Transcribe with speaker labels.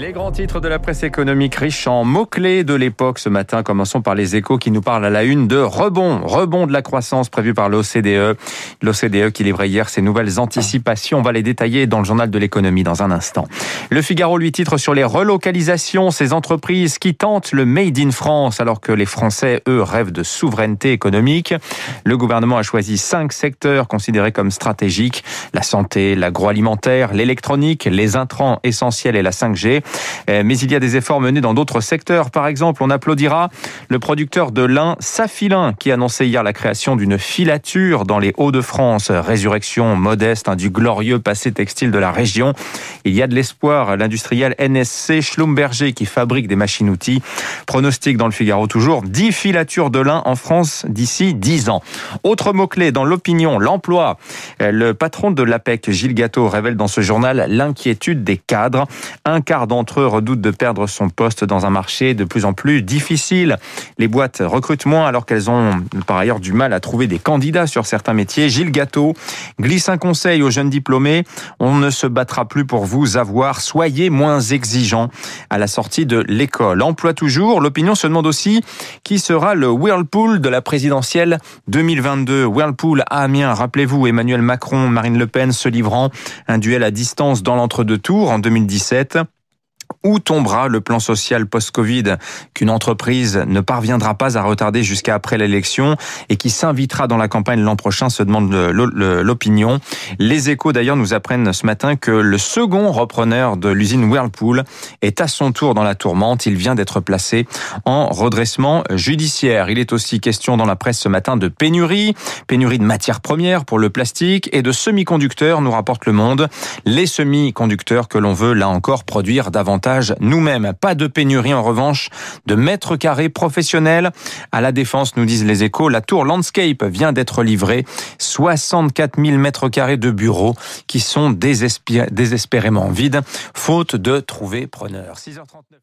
Speaker 1: Les grands titres de la presse économique riche en mots-clés de l'époque ce matin. Commençons par les échos qui nous parlent à la une de rebond. Rebond de la croissance prévu par l'OCDE. L'OCDE qui livrait hier ses nouvelles anticipations. On va les détailler dans le journal de l'économie dans un instant. Le Figaro lui titre sur les relocalisations, ces entreprises qui tentent le Made in France alors que les Français, eux, rêvent de souveraineté économique. Le gouvernement a choisi cinq secteurs considérés comme stratégiques. La santé, l'agroalimentaire, l'électronique, les intrants essentiels et la 5G. Euh, mais il y a des efforts menés dans d'autres secteurs. Par exemple, on applaudira le producteur de lin Safilin qui annonçait hier la création d'une filature dans les Hauts-de-France. Résurrection modeste hein, du glorieux passé textile de la région. Il y a de l'espoir. L'industriel NSC Schlumberger qui fabrique des machines-outils pronostique dans le Figaro toujours 10 filatures de lin en France d'ici 10 ans. Autre mot-clé dans l'opinion, l'emploi. Euh, le patron de l'APEC, Gilles Gâteau, révèle dans ce journal l'inquiétude des cadres. Un quart d'entre eux redoutent de perdre son poste dans un marché de plus en plus difficile. Les boîtes recrutent moins alors qu'elles ont par ailleurs du mal à trouver des candidats sur certains métiers. Gilles Gâteau glisse un conseil aux jeunes diplômés. On ne se battra plus pour vous avoir. Soyez moins exigeants à la sortie de l'école. Emploi toujours. L'opinion se demande aussi qui sera le Whirlpool de la présidentielle 2022. Whirlpool à Amiens. Rappelez-vous Emmanuel Macron, Marine Le Pen se livrant un duel à distance dans l'entre-deux tours en 2017. Où tombera le plan social post-Covid qu'une entreprise ne parviendra pas à retarder jusqu'à après l'élection et qui s'invitera dans la campagne l'an prochain, se demande l'opinion. Les échos d'ailleurs nous apprennent ce matin que le second repreneur de l'usine Whirlpool est à son tour dans la tourmente. Il vient d'être placé en redressement judiciaire. Il est aussi question dans la presse ce matin de pénurie, pénurie de matières premières pour le plastique et de semi-conducteurs, nous rapporte le monde. Les semi-conducteurs que l'on veut là encore produire nous-mêmes. Pas de pénurie en revanche de mètres carrés professionnels. À la défense, nous disent les échos, la tour Landscape vient d'être livrée. 64 000 mètres carrés de bureaux qui sont désespérément vides, faute de trouver preneur. 6h39.